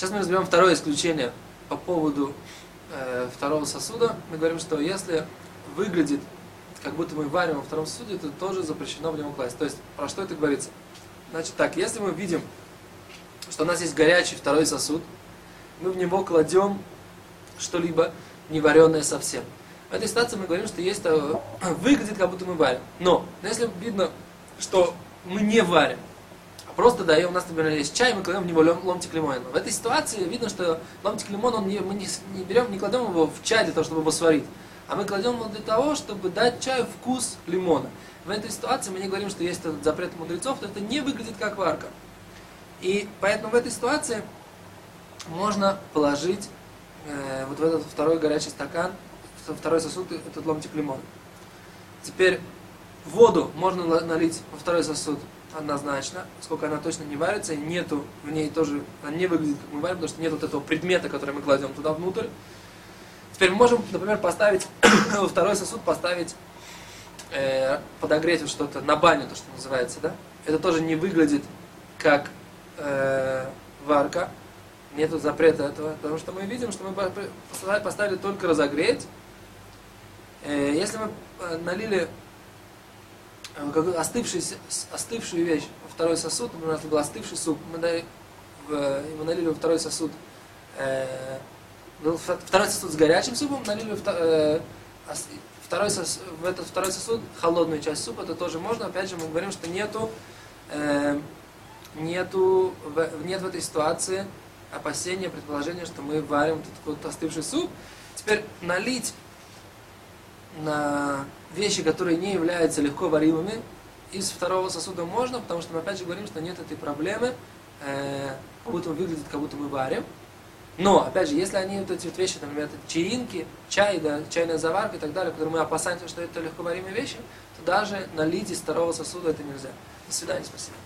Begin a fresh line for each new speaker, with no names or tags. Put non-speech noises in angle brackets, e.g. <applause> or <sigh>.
Сейчас мы разберем второе исключение по поводу э, второго сосуда. Мы говорим, что если выглядит, как будто мы варим во втором сосуде, то тоже запрещено в него класть. То есть, про что это говорится? Значит так, если мы видим, что у нас есть горячий второй сосуд, мы в него кладем что-либо не вареное совсем. В этой ситуации мы говорим, что есть, э, выглядит, как будто мы варим. Но, если видно, что мы не варим, просто даем, у нас, например, есть чай, мы кладем в него ломтик лимона. В этой ситуации видно, что ломтик лимона, он не, мы не, не берем, не кладем его в чай для того, чтобы его сварить, а мы кладем его для того, чтобы дать чаю вкус лимона. В этой ситуации мы не говорим, что есть этот запрет мудрецов, то это не выглядит как варка. И поэтому в этой ситуации можно положить э, вот в этот второй горячий стакан, второй сосуд, этот ломтик лимона. Теперь воду можно налить во второй сосуд однозначно, сколько она точно не варится, и нету в ней тоже, она не выглядит как мы варим, потому что нет вот этого предмета, который мы кладем туда внутрь. Теперь мы можем, например, поставить, <coughs> второй сосуд поставить, э, подогреть вот что-то на баню, то, что называется, да? Это тоже не выглядит как э, варка, нету запрета этого, потому что мы видим, что мы поставили только разогреть. Э, если мы э, налили э, остывший, остывшую вещь второй сосуд, у нас был остывший суп, мы, дали в, мы налили во второй сосуд, э, второй сосуд с горячим супом, налили в, второй сосуд, в этот второй сосуд холодную часть супа, это тоже можно. Опять же, мы говорим, что нету, э, нету, нет в этой ситуации опасения, предположения, что мы варим этот вот остывший суп. Теперь налить на вещи, которые не являются легко варимыми, из второго сосуда можно, потому что мы опять же говорим, что нет этой проблемы, э, как будто выглядит, как будто мы варим. Но, опять же, если они вот эти вот вещи, например, чаинки, чай, да, чайная заварка и так далее, которые мы опасаемся, что это легковаримые вещи, то даже налить из второго сосуда это нельзя. До свидания, спасибо.